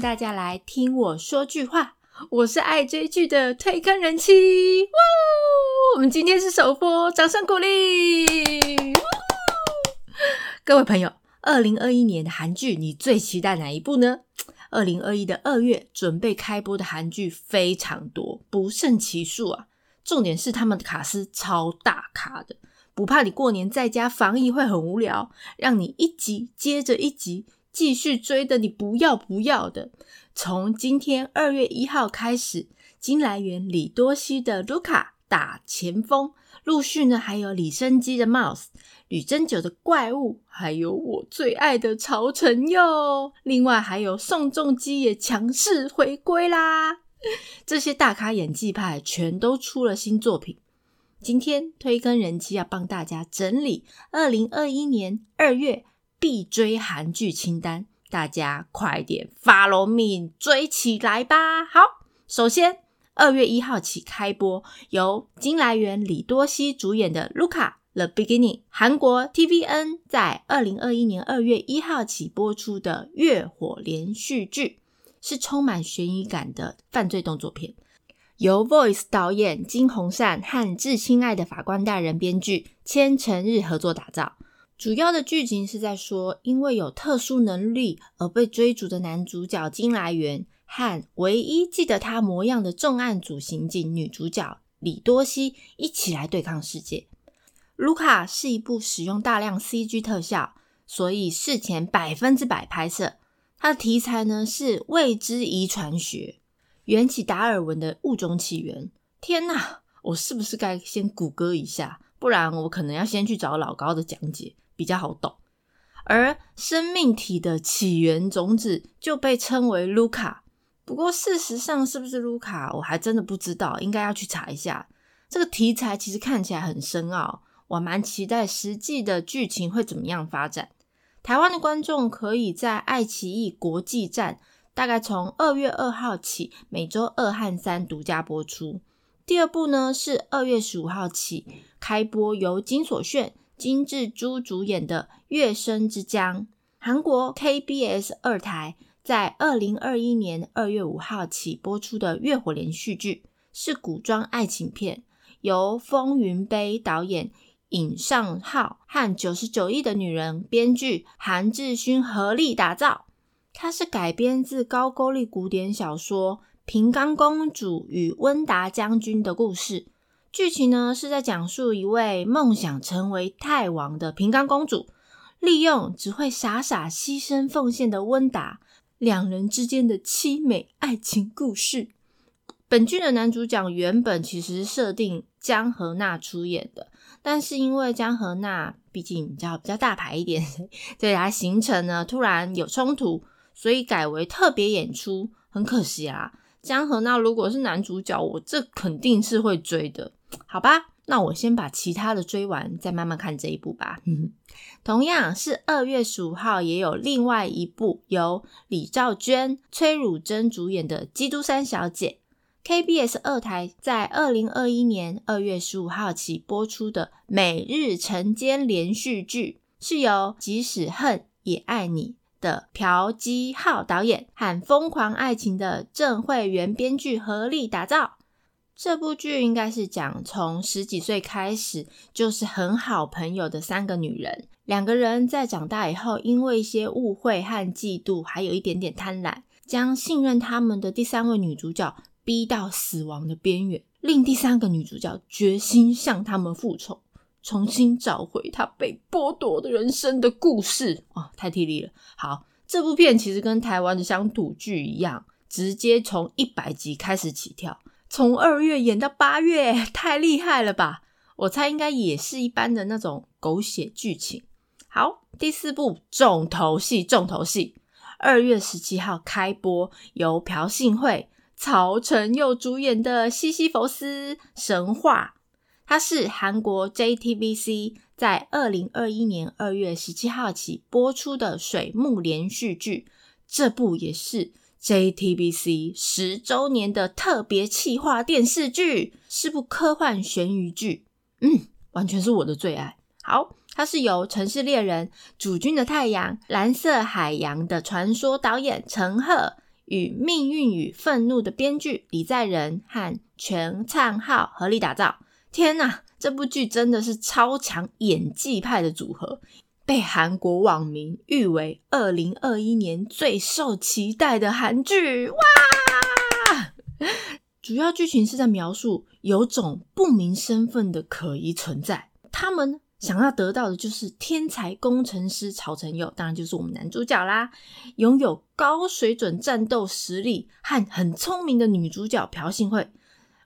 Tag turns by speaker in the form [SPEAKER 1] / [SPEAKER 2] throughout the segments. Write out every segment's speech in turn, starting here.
[SPEAKER 1] 大家来听我说句话。我是爱追剧的推坑人妻，哇！我们今天是首播，掌声鼓励！各位朋友，二零二一年的韩剧，你最期待哪一部呢？二零二一的二月准备开播的韩剧非常多，不胜其数啊！重点是他们的卡司超大咖的，不怕你过年在家防疫会很无聊，让你一集接着一集。继续追的你不要不要的，从今天二月一号开始，金来源李多熙的卢卡打前锋，陆续呢还有李生基的 Mouse，吕珍九的怪物，还有我最爱的曹承佑，另外还有宋仲基也强势回归啦。这些大咖演技派全都出了新作品。今天推更人气要帮大家整理二零二一年二月。必追韩剧清单，大家快点 follow me 追起来吧！好，首先二月一号起开播，由金来源李多熙主演的《卢卡 The Beginning》，韩国 TVN 在二零二一年二月一号起播出的月火连续剧，是充满悬疑感的犯罪动作片，由 Voice 导演金宏善和致亲爱的法官大人编剧千成日合作打造。主要的剧情是在说，因为有特殊能力而被追逐的男主角金来源和唯一记得他模样的重案组刑警女主角李多熙一起来对抗世界。卢卡是一部使用大量 CG 特效，所以事前百分之百拍摄。它的题材呢是未知遗传学，缘起达尔文的物种起源。天哪，我是不是该先谷歌一下？不然我可能要先去找老高的讲解。比较好懂，而生命体的起源种子就被称为卢卡。不过事实上是不是卢卡，我还真的不知道，应该要去查一下。这个题材其实看起来很深奥，我蛮期待实际的剧情会怎么样发展。台湾的观众可以在爱奇艺国际站，大概从二月二号起，每周二和三独家播出。第二部呢是二月十五号起开播，由金所炫。金智珠主演的《月升之江》，韩国 KBS 二台在二零二一年二月五号起播出的月火连续剧，是古装爱情片，由风云杯导演尹尚浩和九十九亿的女人编剧韩志勋合力打造。它是改编自高句丽古典小说《平冈公主与温达将军》的故事。剧情呢是在讲述一位梦想成为太王的平冈公主，利用只会傻傻牺牲奉献的温达两人之间的凄美爱情故事。本剧的男主角原本其实设定江河娜出演的，但是因为江河娜毕竟比较比较大牌一点，对他行程呢突然有冲突，所以改为特别演出。很可惜啊，江河娜如果是男主角，我这肯定是会追的。好吧，那我先把其他的追完，再慢慢看这一部吧。同样是二月十五号，也有另外一部由李兆娟、崔汝珍主演的《基督山小姐》。KBS 二台在二零二一年二月十五号起播出的每日晨间连续剧，是由《即使恨也爱你》的朴基浩导演和《疯狂爱情》的郑慧媛编剧合力打造。这部剧应该是讲从十几岁开始就是很好朋友的三个女人，两个人在长大以后，因为一些误会和嫉妒，还有一点点贪婪，将信任他们的第三位女主角逼到死亡的边缘，令第三个女主角决心向他们复仇，重新找回她被剥夺的人生的故事。哦，太体力了。好，这部片其实跟台湾的乡土剧一样，直接从一百集开始起跳。从二月演到八月，太厉害了吧！我猜应该也是一般的那种狗血剧情。好，第四部重头戏，重头戏，二月十七号开播，由朴信惠、曹承佑主演的《西西弗斯神话》，它是韩国 JTBC 在二零二一年二月十七号起播出的水木连续剧。这部也是。JTBC 十周年的特别企划电视剧是部科幻悬疑剧，嗯，完全是我的最爱。好，它是由《城市猎人》、《主君的太阳》、《蓝色海洋的传说》导演陈赫、与《命运与愤怒》的编剧李在仁和全灿浩合力打造。天哪，这部剧真的是超强演技派的组合，被韩国网民誉为二零二一年最受期待的韩剧。哇！主要剧情是在描述有种不明身份的可疑存在，他们想要得到的就是天才工程师曹承佑，当然就是我们男主角啦。拥有高水准战斗实力和很聪明的女主角朴信惠，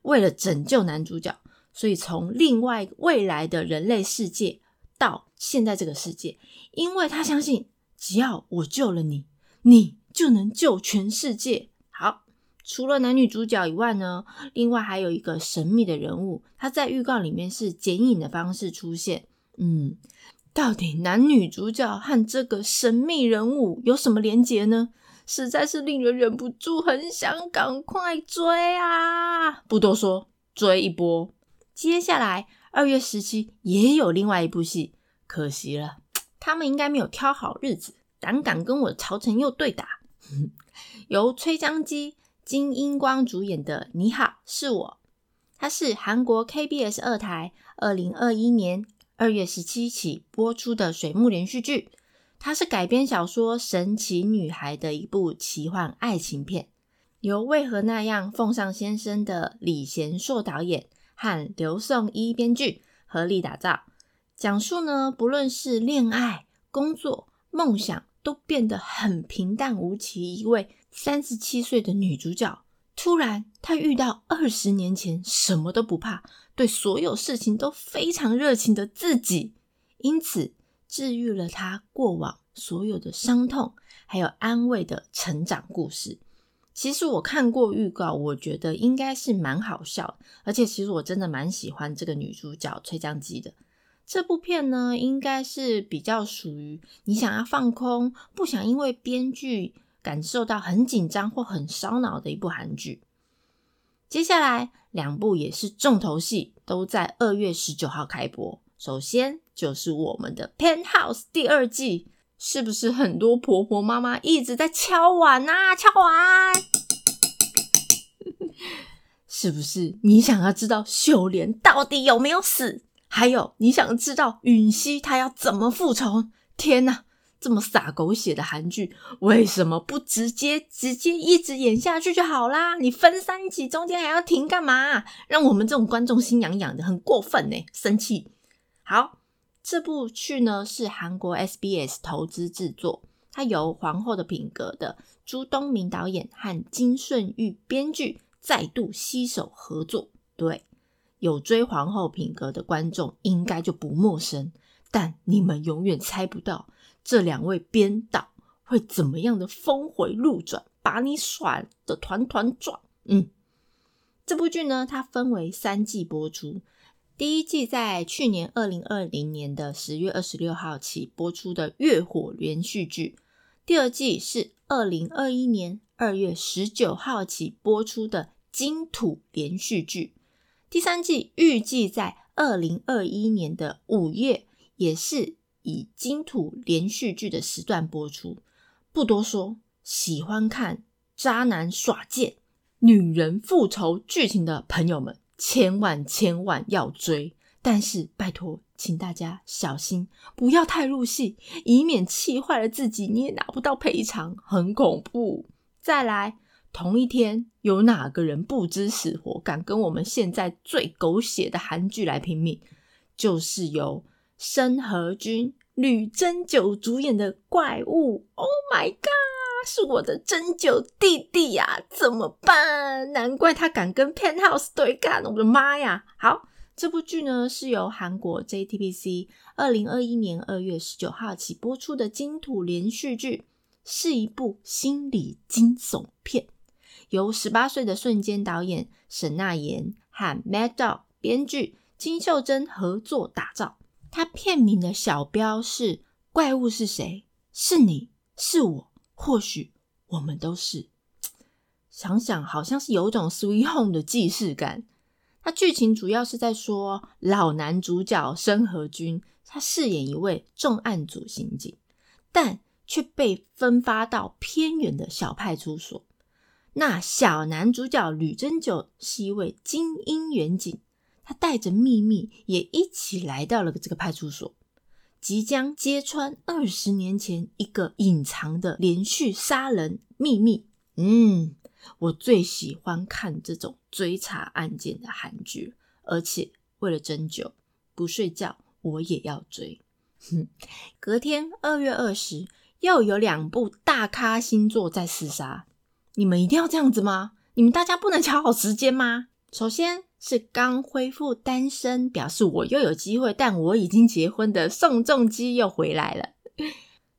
[SPEAKER 1] 为了拯救男主角，所以从另外未来的人类世界到现在这个世界，因为他相信只要我救了你，你就能救全世界。好。除了男女主角以外呢，另外还有一个神秘的人物，他在预告里面是剪影的方式出现。嗯，到底男女主角和这个神秘人物有什么连结呢？实在是令人忍不住很想赶快追啊！不多说，追一波。接下来二月十七也有另外一部戏，可惜了，他们应该没有挑好日子，胆敢跟我朝臣佑对打。由崔江基。金英光主演的《你好，是我》，它是韩国 KBS 二台二零二一年二月十七起播出的水幕连续剧。它是改编小说《神奇女孩》的一部奇幻爱情片，由为何那样奉上先生的李贤硕导演和刘颂一编剧合力打造。讲述呢，不论是恋爱、工作、梦想，都变得很平淡无奇。一位。三十七岁的女主角，突然她遇到二十年前什么都不怕、对所有事情都非常热情的自己，因此治愈了她过往所有的伤痛，还有安慰的成长故事。其实我看过预告，我觉得应该是蛮好笑，而且其实我真的蛮喜欢这个女主角崔江基的。这部片呢，应该是比较属于你想要放空，不想因为编剧。感受到很紧张或很烧脑的一部韩剧。接下来两部也是重头戏，都在二月十九号开播。首先就是我们的《Penthouse》第二季，是不是很多婆婆妈妈一直在敲碗啊？敲碗，是不是？你想要知道秀莲到底有没有死？还有你想知道允熙她要怎么复仇？天哪！这么洒狗血的韩剧，为什么不直接直接一直演下去就好啦？你分三集，中间还要停干嘛？让我们这种观众心痒痒的，很过分呢，生气。好，这部剧呢是韩国 SBS 投资制作，它由皇后的品格的朱东明导演和金顺玉编剧再度携手合作。对，有追皇后品格的观众应该就不陌生，但你们永远猜不到。这两位编导会怎么样的峰回路转，把你甩的团团转？嗯，这部剧呢，它分为三季播出。第一季在去年二零二零年的十月二十六号起播出的月火连续剧，第二季是二零二一年二月十九号起播出的金土连续剧，第三季预计在二零二一年的五月，也是。以金土连续剧的时段播出，不多说。喜欢看渣男耍贱、女人复仇剧情的朋友们，千万千万要追。但是拜托，请大家小心，不要太入戏，以免气坏了自己，你也拿不到赔偿，很恐怖。再来，同一天有哪个人不知死活，敢跟我们现在最狗血的韩剧来拼命？就是由。申和君、吕珍九主演的怪物，Oh my god，是我的针灸弟弟呀！怎么办？难怪他敢跟 Penthouse 对干，我的妈呀！好，这部剧呢是由韩国 JTBC 二零二一年二月十九号起播出的金土连续剧，是一部心理惊悚片，由十八岁的瞬间导演沈娜妍和 Mad Dog 编剧金秀珍合作打造。它片名的小标是“怪物是谁？是你是我，或许我们都是。”想想好像是有种 Sweet Home 的既视感。它剧情主要是在说老男主角申和君，他饰演一位重案组刑警，但却被分发到偏远的小派出所。那小男主角吕珍九是一位精英远警，他带着秘密也一起来到了这个派出所，即将揭穿二十年前一个隐藏的连续杀人秘密。嗯，我最喜欢看这种追查案件的韩剧，而且为了针灸不睡觉，我也要追。哼，隔天二月二十，又有两部大咖星座在厮杀。你们一定要这样子吗？你们大家不能瞧好时间吗？首先是刚恢复单身，表示我又有机会，但我已经结婚的宋仲基又回来了。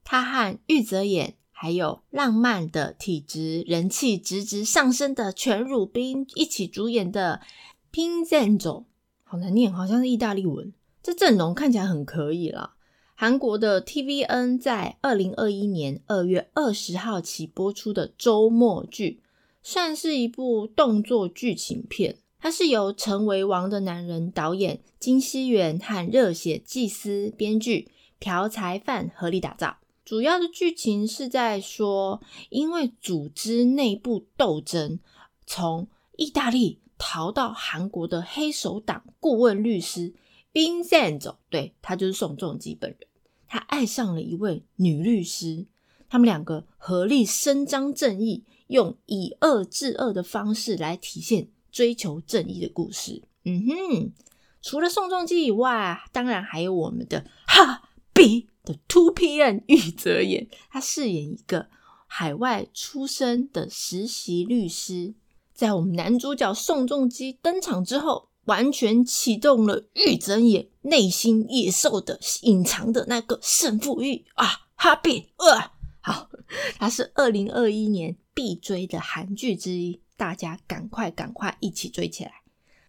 [SPEAKER 1] 他和玉泽演，还有浪漫的体质、人气直直上升的全汝彬一起主演的《拼战走》，好难念，好像是意大利文。这阵容看起来很可以了。韩国的 TVN 在二零二一年二月二十号起播出的周末剧，算是一部动作剧情片。它是由《成为王的男人》导演金熙元和热血祭司编剧朴才范合力打造。主要的剧情是在说，因为组织内部斗争，从意大利逃到韩国的黑手党顾问律师。冰线走，对他就是宋仲基本人。他爱上了一位女律师，他们两个合力伸张正义，用以恶制恶的方式来体现追求正义的故事。嗯哼，除了宋仲基以外，当然还有我们的哈比的 Two PM 玉泽演，他饰演一个海外出生的实习律师。在我们男主角宋仲基登场之后。完全启动了玉泽演内心野兽的隐藏的那个胜负欲啊！哈比，呃，好，他是二零二一年必追的韩剧之一，大家赶快赶快一起追起来！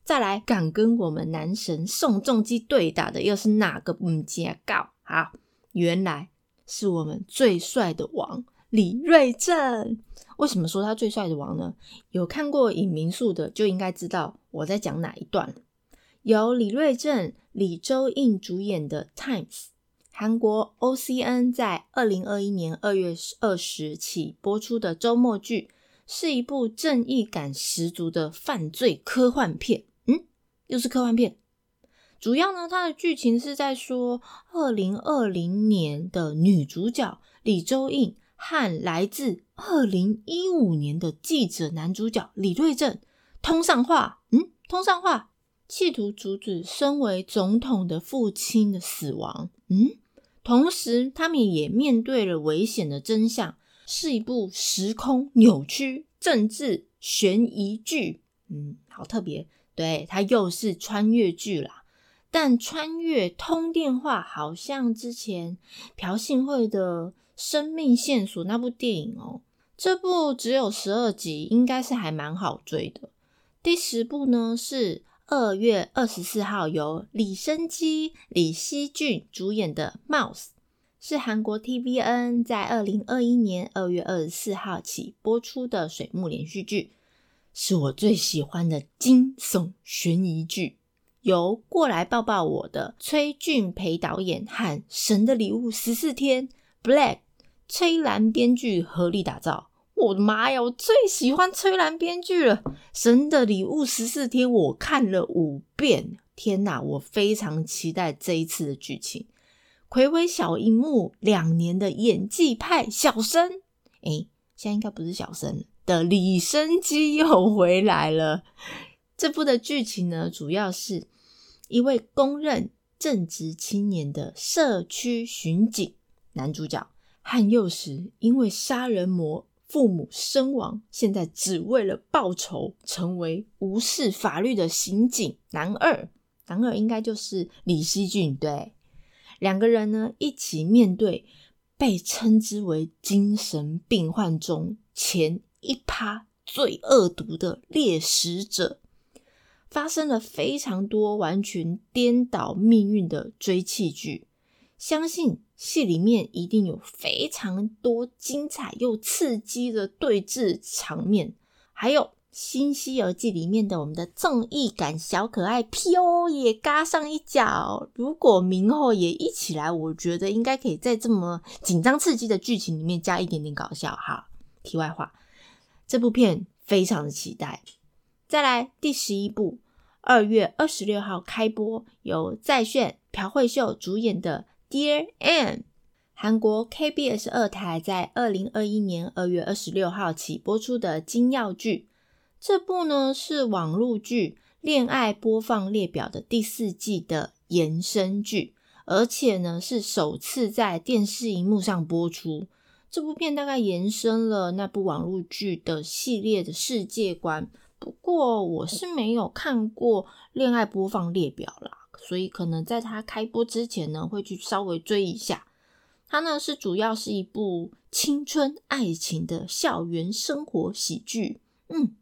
[SPEAKER 1] 再来，敢跟我们男神宋仲基对打的又是哪个母家告？好，原来是我们最帅的王李瑞正。为什么说他最帅的王呢？有看过影民宿的就应该知道我在讲哪一段。由李瑞正、李周印主演的《Times》，韩国 OCN 在二零二一年二月二十起播出的周末剧，是一部正义感十足的犯罪科幻片。嗯，又是科幻片。主要呢，它的剧情是在说二零二零年的女主角李周印。和来自二零一五年的记者男主角李瑞正通上话，嗯，通上话，企图阻止身为总统的父亲的死亡，嗯，同时他们也面对了危险的真相，是一部时空扭曲政治悬疑剧，嗯，好特别，对，它又是穿越剧啦，但穿越通电话好像之前朴信惠的。生命线索那部电影哦，这部只有十二集，应该是还蛮好追的。第十部呢是二月二十四号由李生基、李熙俊主演的《Mouse》，是韩国 TVN 在二零二一年二月二十四号起播出的水幕连续剧，是我最喜欢的惊悚悬疑剧，由过来抱抱我的崔俊培导演和《神的礼物》十四天 Black。崔兰编剧合力打造，我的妈呀！我最喜欢崔兰编剧了，《神的礼物》十四天我看了五遍，天哪！我非常期待这一次的剧情。暌违小荧幕两年的演技派小生，哎，现在应该不是小生的李生基又回来了。这部的剧情呢，主要是一位公认正直青年的社区巡警男主角。汉幼时因为杀人魔父母身亡，现在只为了报仇，成为无视法律的刑警男二。男二应该就是李熙俊。对，两个人呢一起面对被称之为精神病患中前一趴最恶毒的猎食者，发生了非常多完全颠倒命运的追气剧。相信戏里面一定有非常多精彩又刺激的对峙场面，还有《新西游记》里面的我们的正义感小可爱 P.O. 也嘎上一脚。如果明后也一起来，我觉得应该可以在这么紧张刺激的剧情里面加一点点搞笑哈。题外话，这部片非常的期待。再来第十一部，二月二十六号开播，由在炫、朴慧秀主演的《Dear Anne》，韩国 KBS 二台在二零二一年二月二十六号起播出的金曜剧。这部呢是网络剧《恋爱播放列表》的第四季的延伸剧，而且呢是首次在电视荧幕上播出。这部片大概延伸了那部网络剧的系列的世界观。不过我是没有看过恋爱播放列表啦，所以可能在它开播之前呢，会去稍微追一下。它呢是主要是一部青春爱情的校园生活喜剧，嗯，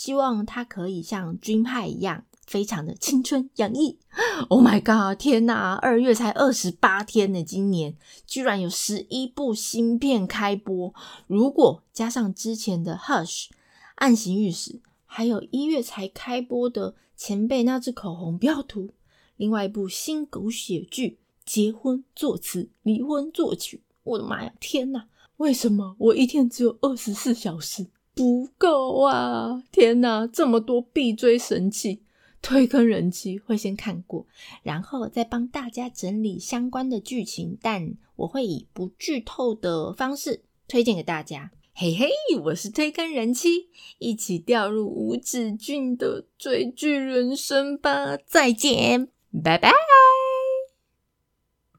[SPEAKER 1] 希望他可以像《君派》一样，非常的青春洋溢。Oh my god！天哪，二月才二十八天呢，今年居然有十一部新片开播。如果加上之前的《Hush》暗行御史。还有一月才开播的前辈那支口红标图，另外一部新狗血剧《结婚作词，离婚作曲》。我的妈呀，天哪！为什么我一天只有二十四小时？不够啊！天哪，这么多必追神器，推坑人气会先看过，然后再帮大家整理相关的剧情，但我会以不剧透的方式推荐给大家。嘿嘿，我是推坑人妻，一起掉入无止境的追剧人生吧！再见，拜拜。